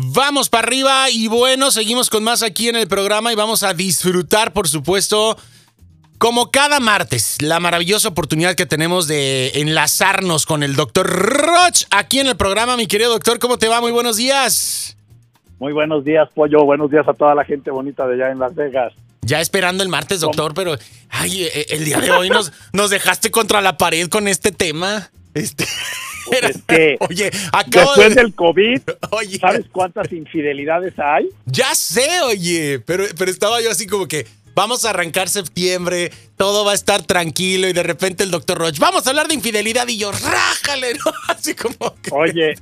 Vamos para arriba y bueno, seguimos con más aquí en el programa y vamos a disfrutar, por supuesto, como cada martes, la maravillosa oportunidad que tenemos de enlazarnos con el doctor Roch aquí en el programa. Mi querido doctor, ¿cómo te va? Muy buenos días. Muy buenos días, Pollo. Buenos días a toda la gente bonita de allá en Las Vegas. Ya esperando el martes, doctor, pero ay, eh, el día de hoy nos, nos dejaste contra la pared con este tema. Este. Es que Oye, acabo después de... del COVID, Oye. ¿sabes cuántas infidelidades hay? Ya sé, oye, pero, pero estaba yo así como que vamos a arrancar septiembre, todo va a estar tranquilo y de repente el doctor Roach, vamos a hablar de infidelidad y yo, rájale, ¿no? Así como que... Oye,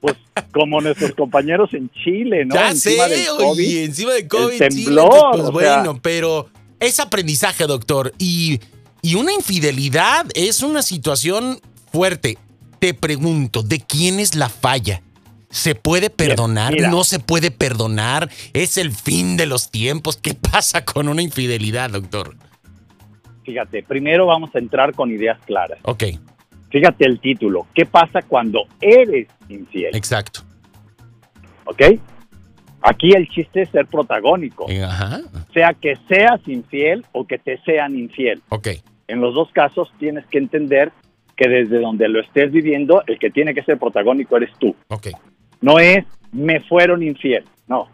pues como nuestros compañeros en Chile, ¿no? ya Encima sé, del COVID. oye, encima de COVID. el temblor, pues sea. bueno, pero es aprendizaje, doctor. Y, y una infidelidad es una situación fuerte. Te pregunto, ¿de quién es la falla? ¿Se puede perdonar? mira. ¿No se puede perdonar? ¿Es el fin de los tiempos? ¿Qué pasa con una infidelidad, doctor? Fíjate, primero vamos a entrar con ideas claras. Ok, Fíjate el título. ¿Qué pasa cuando eres infiel? exacto. ¿Ok? Aquí el chiste es ser protagónico. Eh, Ajá, Sea que seas infiel o que te sean infiel. ok. En los dos casos tienes que entender que desde donde lo estés viviendo, el que tiene que ser protagónico eres tú. Ok, No es me fueron infiel, no.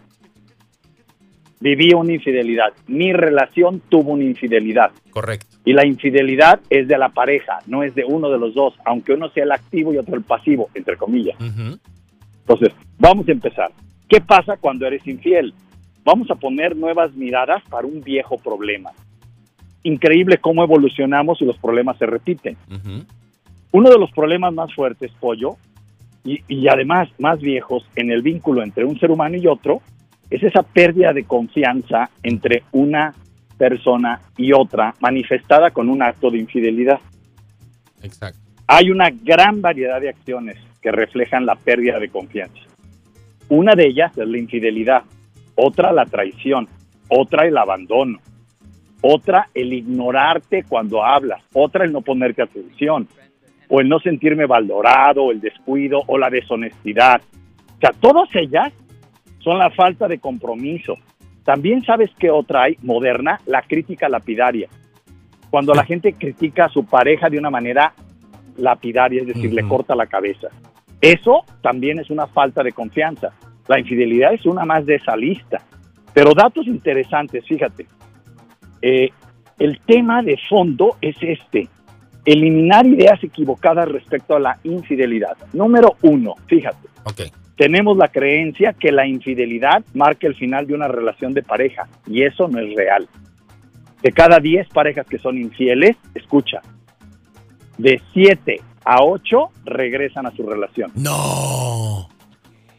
Viví una infidelidad. Mi relación tuvo una infidelidad. correcto. Y la infidelidad es de la pareja, no es de uno de los dos, aunque uno sea el activo y otro el pasivo, entre comillas. Entonces, vamos a empezar. ¿Qué pasa cuando eres infiel? Vamos a poner nuevas miradas para un viejo problema. Increíble cómo evolucionamos y los problemas se repiten. ujú. Uno de los problemas más fuertes, pollo, y, y además más viejos en el vínculo entre un ser humano y otro, es esa pérdida de confianza entre una persona y otra manifestada con un acto de infidelidad. Exacto. Hay una gran variedad de acciones que reflejan la pérdida de confianza. Una de ellas es la infidelidad, otra la traición, otra el abandono, otra el ignorarte cuando hablas, otra el no ponerte atención, o el no sentirme valorado, o el descuido, o la deshonestidad. O sea, todas ellas son la falta de compromiso. También sabes que otra hay, moderna, la crítica lapidaria. Cuando la gente critica a su pareja de una manera lapidaria, es decir, le corta la cabeza. Eso también es una falta de confianza. La infidelidad es una más de esa lista. Pero datos interesantes, fíjate. Eh, el tema de fondo es este. Eliminar ideas equivocadas respecto a la infidelidad. Número uno, fíjate. Ok. Tenemos la creencia que la infidelidad marca el final de una relación de pareja y eso no es real. De cada 10 parejas que son infieles, escucha, de 7 a 8 regresan a su relación. No.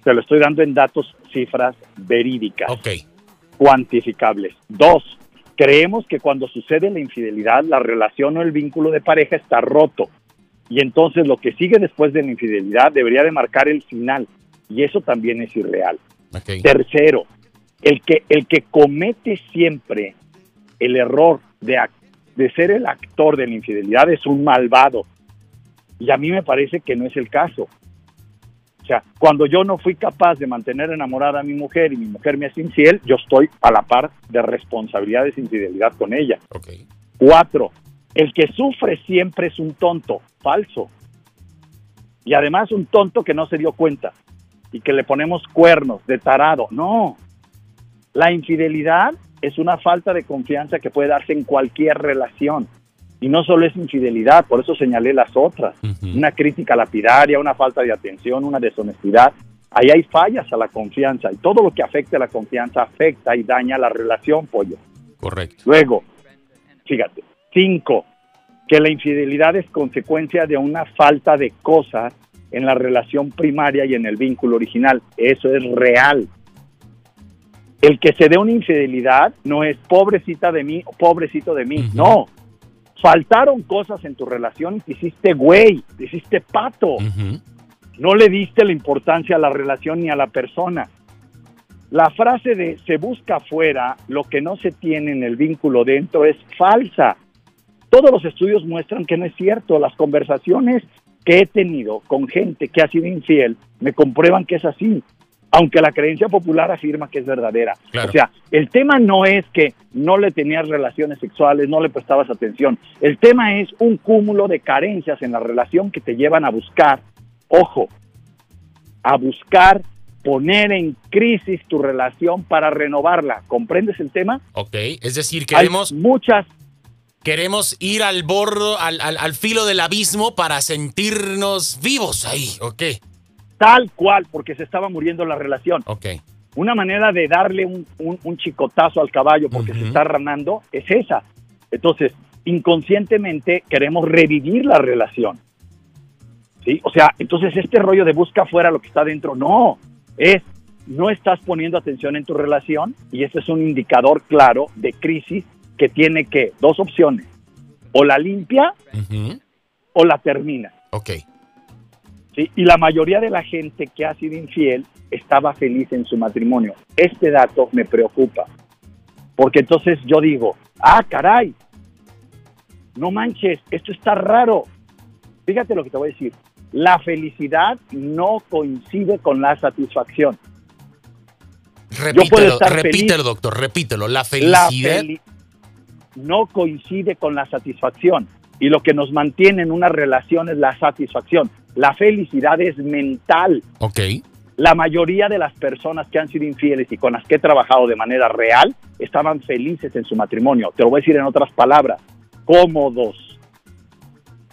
Te lo estoy dando en datos, cifras verídicas, Ok. cuantificables. Dos, creemos que cuando sucede la infidelidad, la relación o el vínculo de pareja está roto. Y entonces lo que sigue después de la infidelidad debería de marcar el final. Y eso también es irreal. Tercero, el que, el que comete siempre el error de, de ser el actor de la infidelidad es un malvado. Y a mí me parece que no es el caso. Cuando yo no fui capaz de mantener enamorada a mi mujer y mi mujer me es infiel, yo estoy a la par de responsabilidades de infidelidad con ella. Ok. Cuatro, el que sufre siempre es un tonto, falso. Y además un tonto que no se dio cuenta y que le ponemos cuernos de tarado. No, la infidelidad es una falta de confianza que puede darse en cualquier relación. Y no solo es infidelidad, por eso señalé las otras. Una crítica lapidaria, una falta de atención, una deshonestidad. Ahí hay fallas a la confianza y todo lo que afecte a la confianza afecta y daña la relación, pollo. Correcto. Luego, fíjate, cinco, que la infidelidad es consecuencia de una falta de cosas en la relación primaria y en el vínculo original. Eso es real. El que se dé una infidelidad no es pobrecita de mí, pobrecito de mí, no. Faltaron cosas en tu relación y te hiciste güey, te hiciste pato no le diste la importancia a la relación ni a la persona. La frase de se busca afuera lo que no se tiene en el vínculo dentro es falsa. Todos los estudios muestran que no es cierto. Las conversaciones que he tenido con gente que ha sido infiel me comprueban que es así. Aunque la creencia popular afirma que es verdadera. O sea, el tema no es que no le tenías relaciones sexuales, no le prestabas atención. El tema es un cúmulo de carencias en la relación que te llevan a buscar, ojo, a buscar poner en crisis tu relación para renovarla. ¿Comprendes el tema? Ok, es decir, queremos... muchas... Queremos ir al bordo, al, al, filo del abismo para sentirnos vivos ahí, ¿ok? Tal cual, porque se estaba muriendo la relación. Ok. Una manera de darle un, un, chicotazo al caballo porque se está ranando es esa. Entonces, inconscientemente queremos revivir la relación. ¿Sí? O sea, entonces este rollo de busca fuera lo que está dentro, no, es no estás poniendo atención en tu relación y ese es un indicador claro de crisis que tiene que dos opciones, o la limpia o la termina. Ok. Y la mayoría de la gente que ha sido infiel estaba feliz en su matrimonio. Este dato me preocupa. Porque entonces yo digo, ah, caray, no manches, esto está raro. Fíjate lo que te voy a decir. La felicidad no coincide con la satisfacción. Repítelo, repítelo doctor, repítelo. La felicidad no coincide con la satisfacción. Y lo que nos mantiene en una relación es la satisfacción. La felicidad es mental. Ok. La mayoría de las personas que han sido infieles y con las que he trabajado de manera real estaban felices en su matrimonio. Te lo voy a decir en otras palabras, cómodos.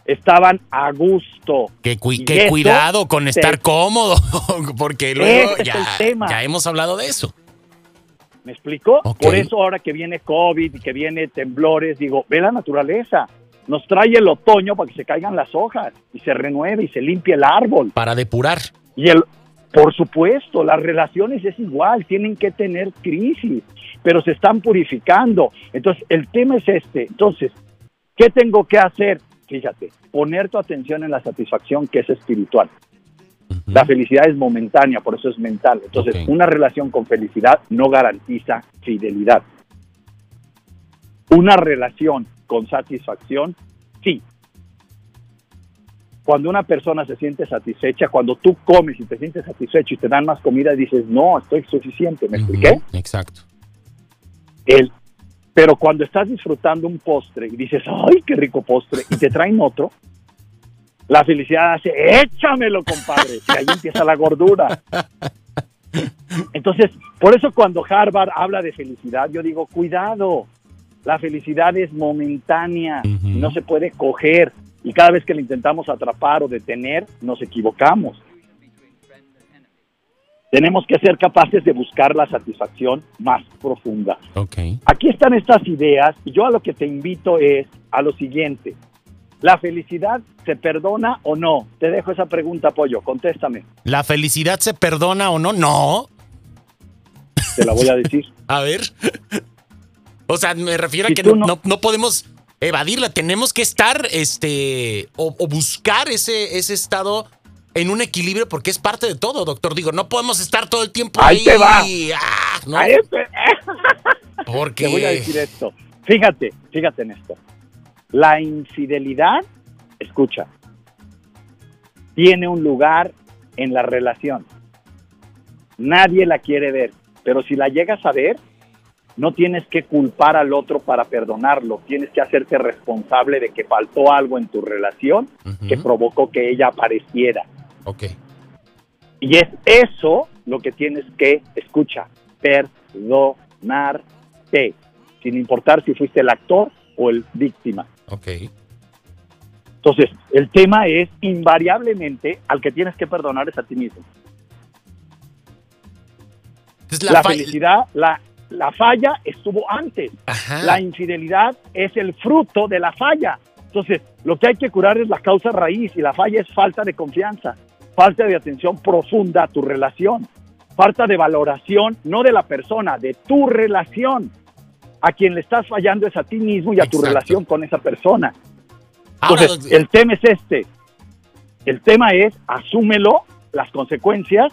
Estaban a gusto. Qué, cuidado con estar cómodo, porque luego ya, hemos hablado de eso. ¿Me explico? Por eso ahora que viene COVID y que viene temblores, digo, ve la naturaleza nos trae el otoño para que se caigan las hojas y se renueve y se limpie el árbol. Para depurar. Y el, por supuesto, las relaciones es igual, tienen que tener crisis, pero se están purificando. Entonces, el tema es este. Entonces, ¿qué tengo que hacer? Fíjate, poner tu atención en la satisfacción que es espiritual. La felicidad es momentánea, por eso es mental. Entonces, una relación con felicidad no garantiza fidelidad. Una relación con satisfacción? Sí. Cuando una persona se siente satisfecha, cuando tú comes y te sientes satisfecho y te dan más comida, dices, no, estoy suficiente, ¿me expliqué? Exacto. El, pero cuando estás disfrutando un postre y dices, ay, qué rico postre, y te traen otro, la felicidad hace, échamelo, compadre, y ahí empieza la gordura. Entonces, por eso cuando Harvard habla de felicidad, yo digo, cuidado, la felicidad es momentánea, no se puede coger y cada vez que la intentamos atrapar o detener, nos equivocamos. Tenemos que ser capaces de buscar la satisfacción más profunda. Aquí están estas ideas y yo a lo que te invito es a lo siguiente. ¿La felicidad se perdona o no? Te dejo esa pregunta, Pollo, contéstame. ¿La felicidad se perdona o no? No. Te la voy a decir. a ver. O sea, me refiero a que no, no, podemos evadirla, tenemos que estar, este, o, buscar ese, ese estado en un equilibrio porque es parte de todo, doctor. Digo, no podemos estar todo el tiempo ahí. Ahí te va. Ah, ¿no? Porque... Te voy a decir esto. Fíjate, fíjate en esto. La infidelidad, escucha, tiene un lugar en la relación. Nadie la quiere ver, pero si la llegas a ver, no tienes que culpar al otro para perdonarlo, tienes que hacerte responsable de que faltó algo en tu relación que provocó que ella apareciera. Ok. Y es eso lo que tienes que, escucha, perdonarte, sin importar si fuiste el actor o el víctima. Ok. Entonces, el tema es invariablemente al que tienes que perdonar es a ti mismo. la, la felicidad, la, la falla estuvo antes. La infidelidad es el fruto de la falla. Entonces, lo que hay que curar es la causa raíz y la falla es falta de confianza, falta de atención profunda a tu relación, falta de valoración, no de la persona, de tu relación. A quien le estás fallando es a ti mismo y a tu relación con esa persona. Entonces, el tema es este. El tema es asúmelo, las consecuencias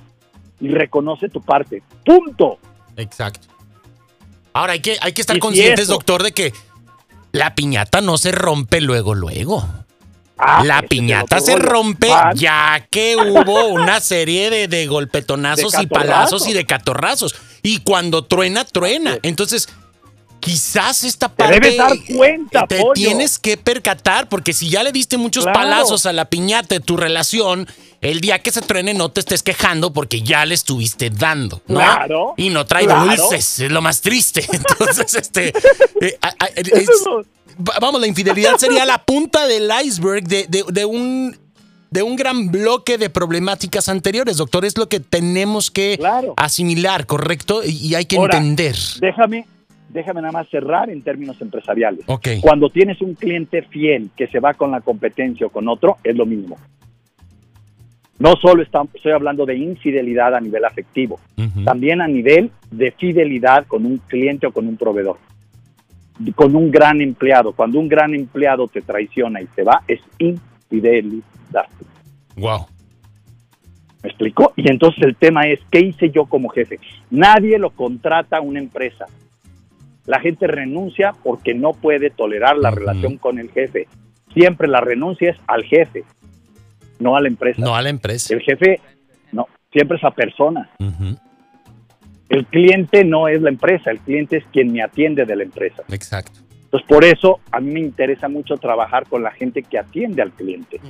y reconoce tu parte. Punto. Exacto. Ahora hay que, hay que estar conscientes, doctor, de que la piñata no se rompe luego, luego. Ah, la piñata se rompe ya que hubo una serie de, de golpetonazos De y palazos y de catorrazos. Y cuando truena, truena. Entonces, quizás esta Te parte. debes dar cuenta, Te pollo. tienes que percatar, porque si ya le diste muchos Claro. palazos a la piñata de tu relación, el día que se truene no te estés quejando porque ya le estuviste dando. ¿no? Claro, Y no trae claro. dulces, es lo más triste. Entonces, este. eh, a- a- es- Va- Vamos, la infidelidad sería la punta del iceberg de, de- de un de un gran bloque de problemáticas anteriores, doctor. Es lo que tenemos que Claro. asimilar, ¿correcto? Y, y hay que Ahora, entender. Déjame, déjame nada más cerrar en términos empresariales. Cuando tienes un cliente fiel que se va con la competencia o con otro, es lo mismo. No solo está- estoy hablando de infidelidad a nivel afectivo, también a nivel de fidelidad con un cliente o con un proveedor, con un gran empleado. Cuando un gran empleado te traiciona y se va, es infidelidad. Wow. ¿Me explico? Y entonces el tema es, ¿qué hice yo como jefe? Nadie lo contrata a una empresa. La gente renuncia porque no puede tolerar la relación con el jefe. Siempre la renuncia es al jefe, no a la empresa. No a la empresa. El jefe, no, siempre es a persona. El cliente no es la empresa, el cliente es quien me atiende de la empresa. Exacto. Entonces, por eso a mí me interesa mucho trabajar con la gente que atiende al cliente.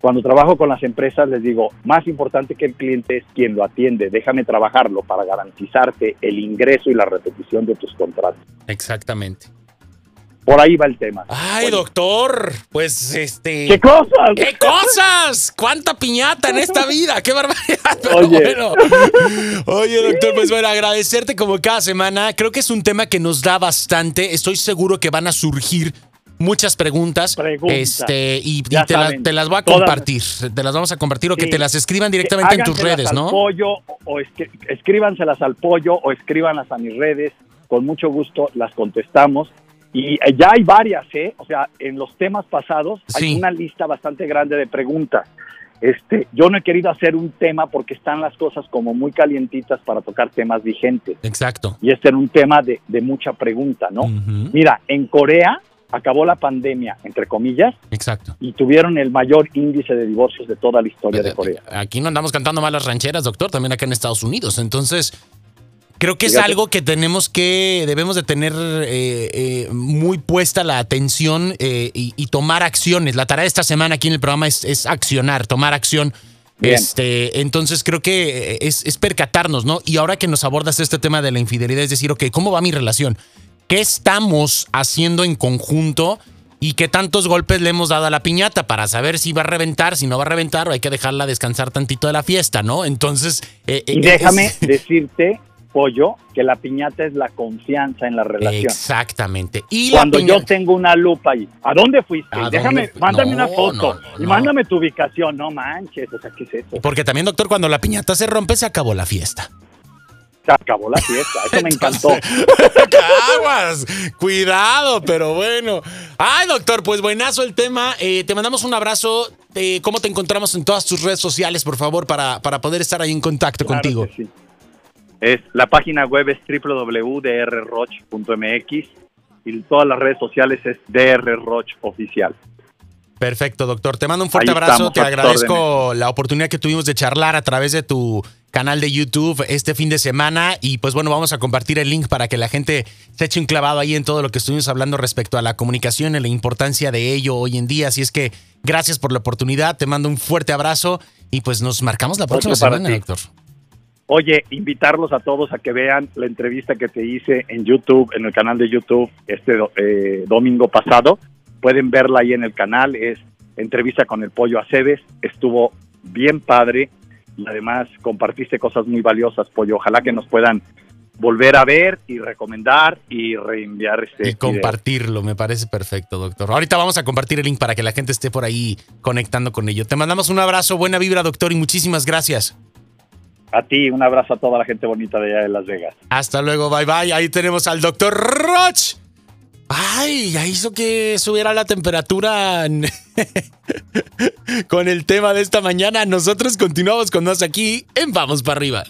Cuando trabajo con las empresas les digo, más importante que el cliente es quien lo atiende, déjame trabajarlo para garantizarte el ingreso y la repetición de tus contratos. Exactamente. Por ahí va el tema. Ay, doctor, pues este. ¿Qué cosas? ¡Qué cosas! ¡Cuánta piñata en esta vida! ¡Qué barbaridad! Pero Oye. bueno. Oye, doctor, pues bueno, agradecerte como cada semana. Creo que es un tema que nos da bastante. Estoy seguro que van a surgir muchas preguntas. Preguntas. Este, y, te, la- saben, te las voy a todas- compartir. Te las vamos a compartir o que Sí. te las escriban directamente en tus Háganselas redes, al ¿no? pollo o escri- escríbanselas al pollo o escríbanlas a mis redes. Con mucho gusto las contestamos. Y eh, ya hay varias, ¿eh? O sea, en los temas pasados Sí. hay una lista bastante grande de preguntas. Este, yo no he querido hacer un tema porque están las cosas como muy calientitas para tocar temas vigentes. Exacto. Y este era un tema de, de mucha pregunta, ¿no? Mira, en Corea acabó la pandemia, entre comillas, Exacto. y tuvieron el mayor índice de divorcios de toda la historia de Corea. Aquí no andamos cantando malas rancheras, doctor, también acá en Estados Unidos. Entonces, creo que es algo que tenemos que, debemos de tener eh, eh, muy puesta la atención eh, y, y tomar acciones. La tarea de esta semana aquí en el programa es, es accionar, tomar acción. Bien. Este, entonces creo que eh, es, es percatarnos, ¿no? Y ahora que nos abordas este tema de la infidelidad, es decir, ok, ¿cómo va mi relación? ¿Qué estamos haciendo en conjunto? ¿Y qué tantos golpes le hemos dado a la piñata para saber si va a reventar, si no va a reventar o hay que dejarla descansar tantito de la fiesta, ¿no? Entonces... eh, Y eh, déjame es- decirte, Pollo, que la piñata es la confianza en la relación. Exactamente. Y Cuando yo tengo una lupa ahí, ¿a dónde fuiste? ¿A Déjame, dónde mándame No, una foto no, no, y mándame tu ubicación. No manches, o sea, ¿qué es eso? Porque también, doctor, cuando la piñata se rompe, se acabó la fiesta. Se acabó la fiesta, eso me encantó. Aguas, cuidado, pero bueno. Ay, doctor, pues buenazo el tema. Eh, te mandamos un abrazo. Eh, ¿Cómo te encontramos en todas tus redes sociales, por favor, para, para poder estar ahí en contacto Claro contigo? que sí. Es, la página web es www.drroch.mx y todas las redes sociales es drroch oficial. Perfecto, doctor. Te mando un fuerte Ahí abrazo. estamos, Te agradezco la oportunidad que tuvimos de charlar a través de tu canal de YouTube este fin de semana. Y pues bueno, vamos a compartir el link para que la gente se eche un clavado ahí en todo lo que estuvimos hablando respecto a la comunicación y la importancia de ello hoy en día. Así es que gracias por la oportunidad. Te mando un fuerte abrazo y pues nos marcamos la próxima semana, ti. Oye, invitarlos a todos a que vean la entrevista que te hice en YouTube, en el canal de YouTube este eh, domingo pasado. Pueden verla ahí en el canal. Es entrevista con el Pollo Aceves. Estuvo bien padre y además compartiste cosas muy valiosas, Pollo. Ojalá que nos puedan volver a ver y recomendar y reenviar este Y compartirlo, me parece perfecto, doctor. Ahorita vamos a compartir el link para que la gente esté por ahí conectando con ello. Te mandamos un abrazo, buena vibra, doctor, y muchísimas gracias. A ti, un abrazo a toda la gente bonita de allá de Las Vegas. Hasta luego, bye bye. Ahí tenemos al doctor Roch. Ay, ya hizo que subiera la temperatura con el tema de esta mañana. Nosotros continuamos con más aquí en Vamos para arriba.